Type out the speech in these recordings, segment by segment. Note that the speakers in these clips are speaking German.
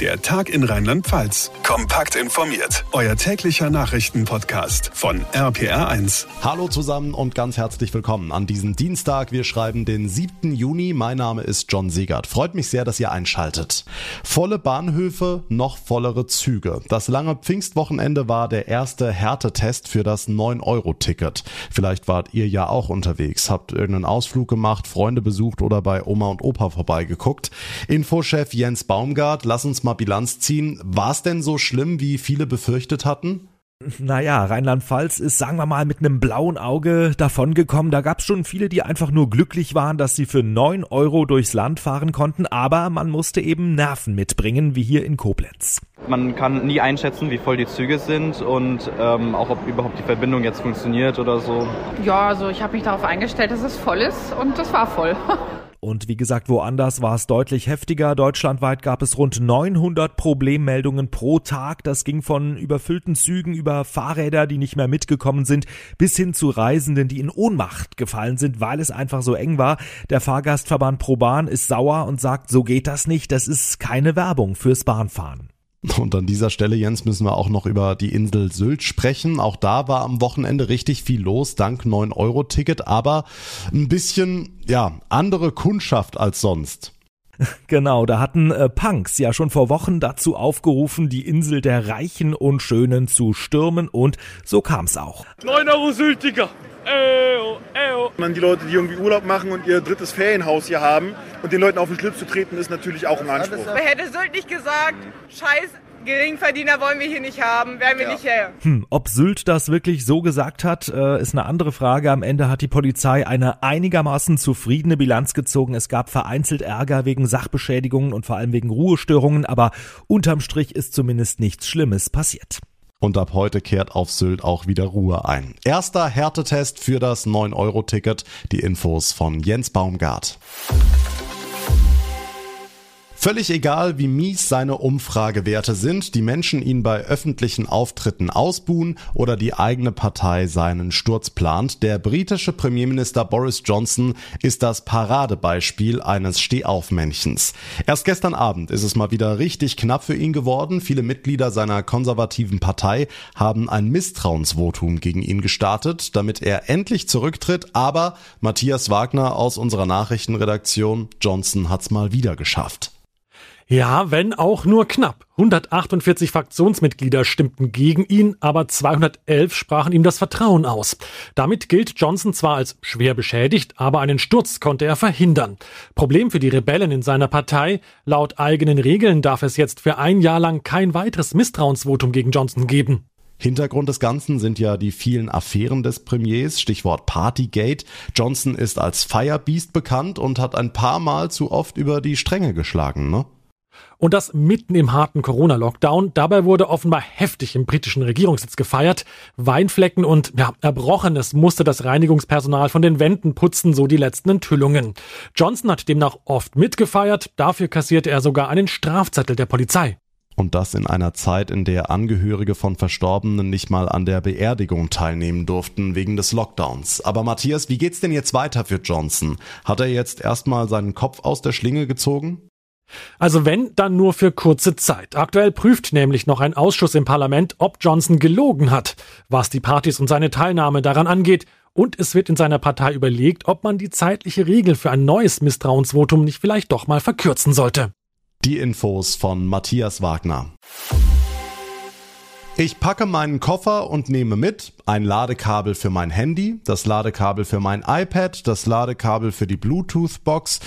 Der Tag in Rheinland-Pfalz. Kompakt informiert. Euer täglicher Nachrichtenpodcast von RPR1. Hallo zusammen und ganz herzlich willkommen an diesem Dienstag. Wir schreiben den 7. Juni. Mein Name ist John Segert. Freut mich sehr, dass ihr einschaltet. Volle Bahnhöfe, noch vollere Züge. Das lange Pfingstwochenende war der erste Härtetest für das 9-Euro-Ticket. Vielleicht wart ihr ja auch unterwegs, habt irgendeinen Ausflug gemacht, Freunde besucht oder bei Oma und Opa vorbeigeguckt. Infochef Jens Baumgart, lass uns mal Bilanz ziehen. War es denn so schlimm, wie viele befürchtet hatten? Naja, Rheinland-Pfalz ist, sagen wir mal, mit einem blauen Auge davongekommen. Da gab es schon viele, die einfach nur glücklich waren, dass sie für neun Euro durchs Land fahren konnten, aber man musste eben Nerven mitbringen, wie hier in Koblenz. Man kann nie einschätzen, wie voll die Züge sind und ähm, auch ob überhaupt die Verbindung jetzt funktioniert oder so. Ja, also ich habe mich darauf eingestellt, dass es voll ist und es war voll. Und wie gesagt, woanders war es deutlich heftiger. Deutschlandweit gab es rund 900 Problemmeldungen pro Tag. Das ging von überfüllten Zügen über Fahrräder, die nicht mehr mitgekommen sind, bis hin zu Reisenden, die in Ohnmacht gefallen sind, weil es einfach so eng war. Der Fahrgastverband ProBahn ist sauer und sagt, so geht das nicht. Das ist keine Werbung fürs Bahnfahren. Und an dieser Stelle, Jens, müssen wir auch noch über die Insel Sylt sprechen. Auch da war am Wochenende richtig viel los, dank 9-Euro-Ticket, aber ein bisschen, ja, andere Kundschaft als sonst. Genau, da hatten äh, Punks ja schon vor Wochen dazu aufgerufen, die Insel der Reichen und Schönen zu stürmen und so kam's auch. 9 Euro Sylt, Digga. Eo, eo. Man die Leute, die irgendwie Urlaub machen und ihr drittes Ferienhaus hier haben und den Leuten auf den Schlips zu treten, ist natürlich auch ein Anspruch. Wer hätte Sylt nicht gesagt, scheiß Geringverdiener wollen wir hier nicht haben, werden wir ja. nicht her. Hm, ob Sylt das wirklich so gesagt hat, äh, ist eine andere Frage. Am Ende hat die Polizei eine einigermaßen zufriedene Bilanz gezogen. Es gab vereinzelt Ärger wegen Sachbeschädigungen und vor allem wegen Ruhestörungen, aber unterm Strich ist zumindest nichts Schlimmes passiert. Und ab heute kehrt auf Sylt auch wieder Ruhe ein. Erster Härtetest für das 9-Euro-Ticket. Die Infos von Jens Baumgart. Völlig egal, wie mies seine Umfragewerte sind, die Menschen ihn bei öffentlichen Auftritten ausbuhen oder die eigene Partei seinen Sturz plant. Der britische Premierminister Boris Johnson ist das Paradebeispiel eines Stehaufmännchens. Erst gestern Abend ist es mal wieder richtig knapp für ihn geworden. Viele Mitglieder seiner konservativen Partei haben ein Misstrauensvotum gegen ihn gestartet, damit er endlich zurücktritt. Aber Matthias Wagner aus unserer Nachrichtenredaktion, Johnson hat's mal wieder geschafft. Ja, wenn auch nur knapp. 148 Fraktionsmitglieder stimmten gegen ihn, aber 211 sprachen ihm das Vertrauen aus. Damit gilt Johnson zwar als schwer beschädigt, aber einen Sturz konnte er verhindern. Problem für die Rebellen in seiner Partei, laut eigenen Regeln darf es jetzt für ein Jahr lang kein weiteres Misstrauensvotum gegen Johnson geben. Hintergrund des Ganzen sind ja die vielen Affären des Premiers, Stichwort Partygate. Johnson ist als Firebeast bekannt und hat ein paar Mal zu oft über die Stränge geschlagen, ne? Und das mitten im harten Corona-Lockdown. Dabei wurde offenbar heftig im britischen Regierungssitz gefeiert. Weinflecken und ja, Erbrochenes musste das Reinigungspersonal von den Wänden putzen, so die letzten Enthüllungen. Johnson hat demnach oft mitgefeiert. Dafür kassierte er sogar einen Strafzettel der Polizei. Und das in einer Zeit, in der Angehörige von Verstorbenen nicht mal an der Beerdigung teilnehmen durften wegen des Lockdowns. Aber Matthias, wie geht's denn jetzt weiter für Johnson? Hat er jetzt erstmal seinen Kopf aus der Schlinge gezogen? Also wenn, dann nur für kurze Zeit. Aktuell prüft nämlich noch ein Ausschuss im Parlament, ob Johnson gelogen hat, was die Partys und seine Teilnahme daran angeht. Und es wird in seiner Partei überlegt, ob man die zeitliche Regel für ein neues Misstrauensvotum nicht vielleicht doch mal verkürzen sollte. Die Infos von Matthias Wagner. Ich packe meinen Koffer und nehme mit ein Ladekabel für mein Handy, das Ladekabel für mein iPad, das Ladekabel für die Bluetooth-Box,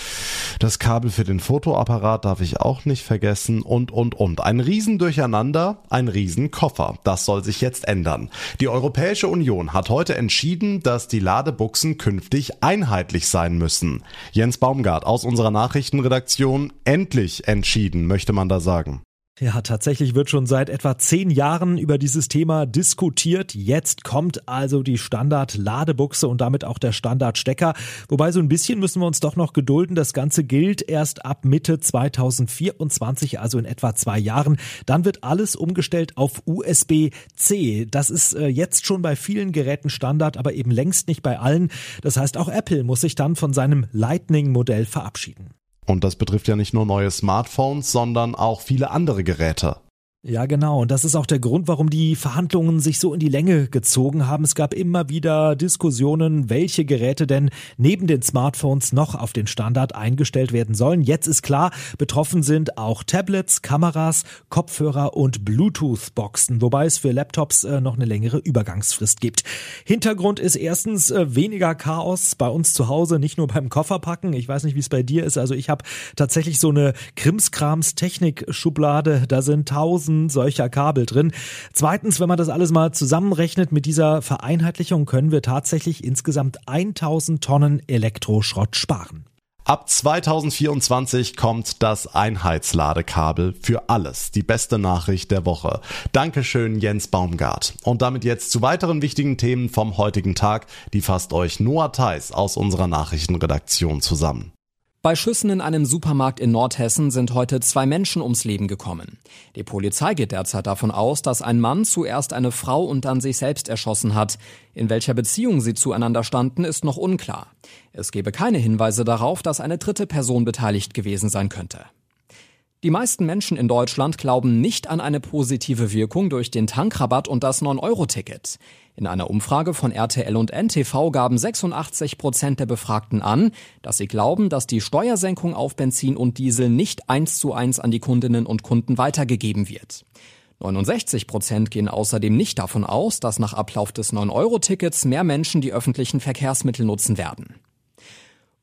das Kabel für den Fotoapparat darf ich auch nicht vergessen und, und, und. Ein Riesendurcheinander, ein Riesenkoffer. Das soll sich jetzt ändern. Die Europäische Union hat heute entschieden, dass die Ladebuchsen künftig einheitlich sein müssen. Jens Baumgart aus unserer Nachrichtenredaktion endlich entschieden, möchte man da sagen. Ja, tatsächlich wird schon seit etwa zehn Jahren über dieses Thema diskutiert. Jetzt kommt also die Standard-Ladebuchse und damit auch der Standardstecker. Wobei so ein bisschen müssen wir uns doch noch gedulden. Das Ganze gilt erst ab Mitte 2024, also in etwa zwei Jahren. Dann wird alles umgestellt auf USB-C. Das ist äh, jetzt schon bei vielen Geräten Standard, aber eben längst nicht bei allen. Das heißt, auch Apple muss sich dann von seinem Lightning-Modell verabschieden. Und das betrifft ja nicht nur neue Smartphones, sondern auch viele andere Geräte. Ja, genau. Und das ist auch der Grund, warum die Verhandlungen sich so in die Länge gezogen haben. Es gab immer wieder Diskussionen, welche Geräte denn neben den Smartphones noch auf den Standard eingestellt werden sollen. Jetzt ist klar, betroffen sind auch Tablets, Kameras, Kopfhörer und Bluetooth-Boxen, wobei es für Laptops äh, noch eine längere Übergangsfrist gibt. Hintergrund ist erstens äh, weniger Chaos bei uns zu Hause, nicht nur beim Kofferpacken. Ich weiß nicht, wie es bei dir ist. Also ich habe tatsächlich so eine Krimskrams-Technik-Schublade. Da sind tausend solcher Kabel drin. Zweitens, wenn man das alles mal zusammenrechnet mit dieser Vereinheitlichung, können wir tatsächlich insgesamt 1000 Tonnen Elektroschrott sparen. Ab 2024 kommt das Einheitsladekabel für alles. Die beste Nachricht der Woche. Dankeschön, Jens Baumgart. Und damit jetzt zu weiteren wichtigen Themen vom heutigen Tag. Die fasst euch Noah Theis aus unserer Nachrichtenredaktion zusammen. Bei Schüssen in einem Supermarkt in Nordhessen sind heute zwei Menschen ums Leben gekommen. Die Polizei geht derzeit davon aus, dass ein Mann zuerst eine Frau und dann sich selbst erschossen hat. In welcher Beziehung sie zueinander standen, ist noch unklar. Es gebe keine Hinweise darauf, dass eine dritte Person beteiligt gewesen sein könnte. Die meisten Menschen in Deutschland glauben nicht an eine positive Wirkung durch den Tankrabatt und das 9-Euro-Ticket. In einer Umfrage von RTL und NTV gaben 86 Prozent der Befragten an, dass sie glauben, dass die Steuersenkung auf Benzin und Diesel nicht eins zu eins an die Kundinnen und Kunden weitergegeben wird. 69 Prozent gehen außerdem nicht davon aus, dass nach Ablauf des 9-Euro-Tickets mehr Menschen die öffentlichen Verkehrsmittel nutzen werden.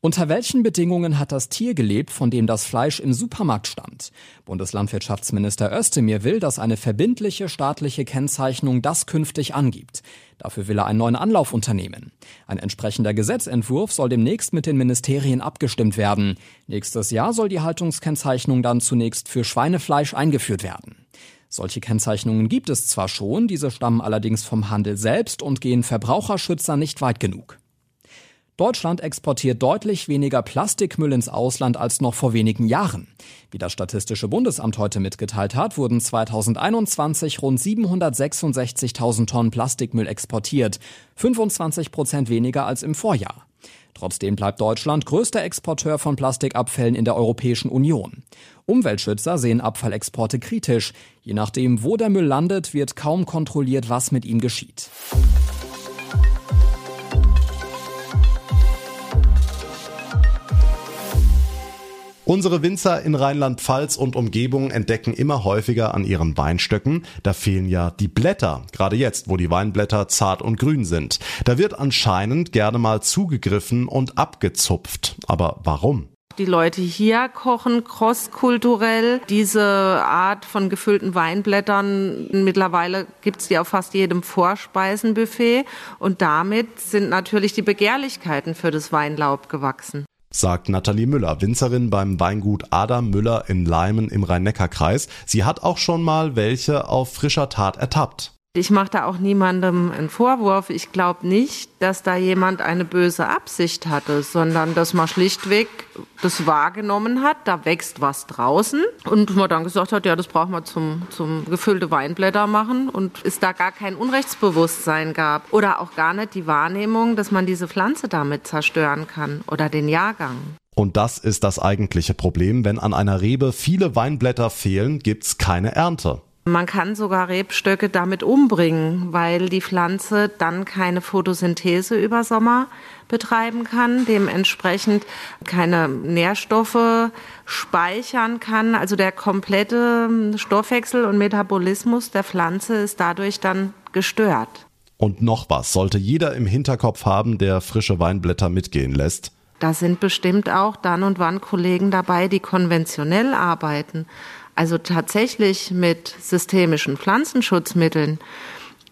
Unter welchen Bedingungen hat das Tier gelebt, von dem das Fleisch im Supermarkt stammt? Bundeslandwirtschaftsminister Özdemir will, dass eine verbindliche staatliche Kennzeichnung das künftig angibt. Dafür will er einen neuen Anlauf unternehmen. Ein entsprechender Gesetzentwurf soll demnächst mit den Ministerien abgestimmt werden. Nächstes Jahr soll die Haltungskennzeichnung dann zunächst für Schweinefleisch eingeführt werden. Solche Kennzeichnungen gibt es zwar schon, diese stammen allerdings vom Handel selbst und gehen Verbraucherschützer nicht weit genug. Deutschland exportiert deutlich weniger Plastikmüll ins Ausland als noch vor wenigen Jahren. Wie das Statistische Bundesamt heute mitgeteilt hat, wurden 2021 rund 766.000 Tonnen Plastikmüll exportiert, 25 Prozent weniger als im Vorjahr. Trotzdem bleibt Deutschland größter Exporteur von Plastikabfällen in der Europäischen Union. Umweltschützer sehen Abfallexporte kritisch. Je nachdem, wo der Müll landet, wird kaum kontrolliert, was mit ihm geschieht. Unsere Winzer in Rheinland-Pfalz und Umgebung entdecken immer häufiger an ihren Weinstöcken, da fehlen ja die Blätter, gerade jetzt, wo die Weinblätter zart und grün sind. Da wird anscheinend gerne mal zugegriffen und abgezupft. Aber warum? Die Leute hier kochen crosskulturell. Diese Art von gefüllten Weinblättern, mittlerweile gibt's die auf fast jedem Vorspeisenbuffet. Und damit sind natürlich die Begehrlichkeiten für das Weinlaub gewachsen sagt Nathalie Müller, Winzerin beim Weingut Adam Müller in Leimen im Rhein-Neckar-Kreis. Sie hat auch schon mal welche auf frischer Tat ertappt. Ich mache da auch niemandem einen Vorwurf. Ich glaube nicht, dass da jemand eine böse Absicht hatte, sondern dass man schlichtweg das wahrgenommen hat, da wächst was draußen und man dann gesagt hat, ja, das brauchen wir zum, zum gefüllte Weinblätter machen und es da gar kein Unrechtsbewusstsein gab oder auch gar nicht die Wahrnehmung, dass man diese Pflanze damit zerstören kann oder den Jahrgang. Und das ist das eigentliche Problem. Wenn an einer Rebe viele Weinblätter fehlen, gibt's keine Ernte. Man kann sogar Rebstöcke damit umbringen, weil die Pflanze dann keine Photosynthese über Sommer betreiben kann, dementsprechend keine Nährstoffe speichern kann. Also der komplette Stoffwechsel und Metabolismus der Pflanze ist dadurch dann gestört. Und noch was sollte jeder im Hinterkopf haben, der frische Weinblätter mitgehen lässt. Da sind bestimmt auch dann und wann Kollegen dabei, die konventionell arbeiten also tatsächlich mit systemischen Pflanzenschutzmitteln.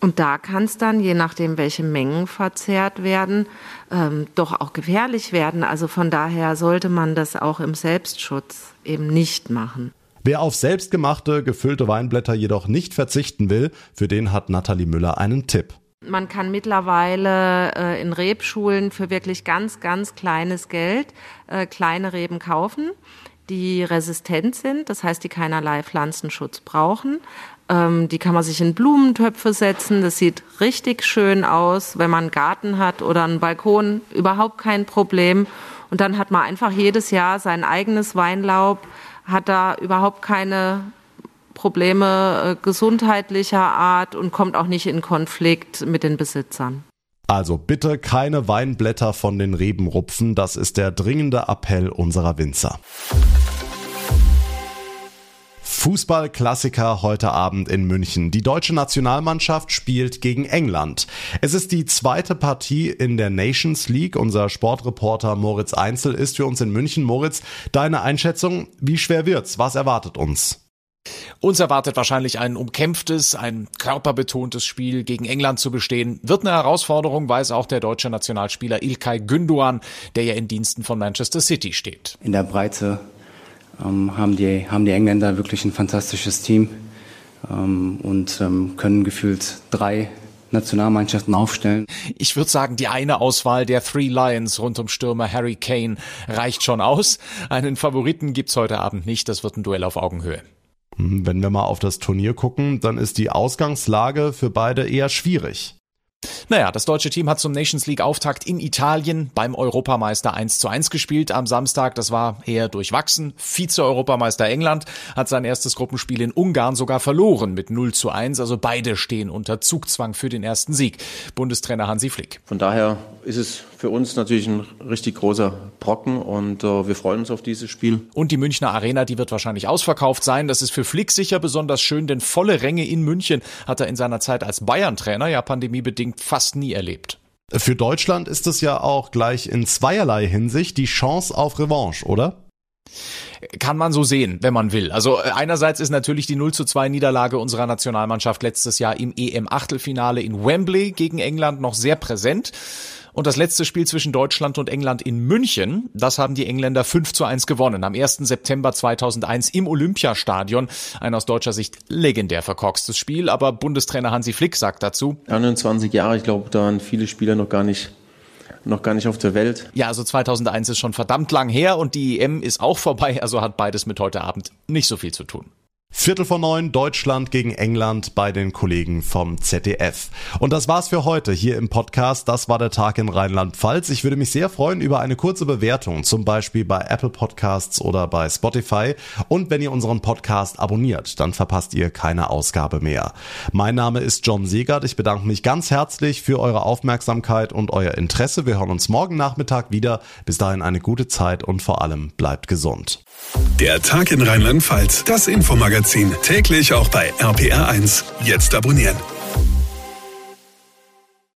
Und da kann es dann, je nachdem, welche Mengen verzehrt werden, ähm, doch auch gefährlich werden. Also von daher sollte man das auch im Selbstschutz eben nicht machen. Wer auf selbstgemachte, gefüllte Weinblätter jedoch nicht verzichten will, für den hat Nathalie Müller einen Tipp. Man kann mittlerweile äh, in Rebschulen für wirklich ganz, ganz kleines Geld äh, kleine Reben kaufen die resistent sind, das heißt, die keinerlei Pflanzenschutz brauchen. Ähm, die kann man sich in Blumentöpfe setzen. Das sieht richtig schön aus. Wenn man einen Garten hat oder einen Balkon, überhaupt kein Problem. Und dann hat man einfach jedes Jahr sein eigenes Weinlaub, hat da überhaupt keine Probleme äh, gesundheitlicher Art und kommt auch nicht in Konflikt mit den Besitzern. Also bitte keine Weinblätter von den Reben rupfen, das ist der dringende Appell unserer Winzer. Fußballklassiker heute Abend in München. Die deutsche Nationalmannschaft spielt gegen England. Es ist die zweite Partie in der Nations League. Unser Sportreporter Moritz Einzel ist für uns in München. Moritz, deine Einschätzung, wie schwer wird's? Was erwartet uns? Uns erwartet wahrscheinlich ein umkämpftes, ein körperbetontes Spiel gegen England zu bestehen. Wird eine Herausforderung, weiß auch der deutsche Nationalspieler Ilkay Gündoğan, der ja in Diensten von Manchester City steht. In der Breite ähm, haben, die, haben die Engländer wirklich ein fantastisches Team ähm, und ähm, können gefühlt drei Nationalmannschaften aufstellen. Ich würde sagen, die eine Auswahl der Three Lions rund um Stürmer Harry Kane reicht schon aus. Einen Favoriten gibt's heute Abend nicht. Das wird ein Duell auf Augenhöhe. Hm, wenn wir mal auf das Turnier gucken, dann ist die Ausgangslage für beide eher schwierig. Naja, das deutsche Team hat zum Nations League Auftakt in Italien beim Europameister 1 zu 1 gespielt am Samstag. Das war eher durchwachsen. Vize-Europameister England hat sein erstes Gruppenspiel in Ungarn sogar verloren mit 0 zu 1. Also beide stehen unter Zugzwang für den ersten Sieg. Bundestrainer Hansi Flick. Von daher ist es für uns natürlich ein richtig großer Brocken und äh, wir freuen uns auf dieses Spiel. Und die Münchner Arena, die wird wahrscheinlich ausverkauft sein. Das ist für Flick sicher besonders schön, denn volle Ränge in München hat er in seiner Zeit als Bayern-Trainer ja pandemiebedingt fast nie erlebt. Für Deutschland ist es ja auch gleich in zweierlei Hinsicht die Chance auf Revanche, oder? Kann man so sehen, wenn man will. Also äh, einerseits ist natürlich die 0 zu 2 Niederlage unserer Nationalmannschaft letztes Jahr im EM-Achtelfinale in Wembley gegen England noch sehr präsent. Und das letzte Spiel zwischen Deutschland und England in München, das haben die Engländer 5 zu 1 gewonnen. Am 1. September 2001 im Olympiastadion. Ein aus deutscher Sicht legendär verkorkstes Spiel. Aber Bundestrainer Hansi Flick sagt dazu. 21 Jahre, ich glaube, da waren viele Spieler noch gar nicht noch gar nicht auf der Welt. Ja, also 2001 ist schon verdammt lang her und die EM ist auch vorbei, also hat beides mit heute Abend nicht so viel zu tun. Viertel vor neun Deutschland gegen England bei den Kollegen vom ZDF. Und das war's für heute hier im Podcast. Das war der Tag in Rheinland-Pfalz. Ich würde mich sehr freuen über eine kurze Bewertung, zum Beispiel bei Apple Podcasts oder bei Spotify. Und wenn ihr unseren Podcast abonniert, dann verpasst ihr keine Ausgabe mehr. Mein Name ist John Segert. Ich bedanke mich ganz herzlich für eure Aufmerksamkeit und euer Interesse. Wir hören uns morgen Nachmittag wieder. Bis dahin eine gute Zeit und vor allem bleibt gesund. Der Tag in Rheinland-Pfalz, das Infomagazin, täglich auch bei RPR1. Jetzt abonnieren.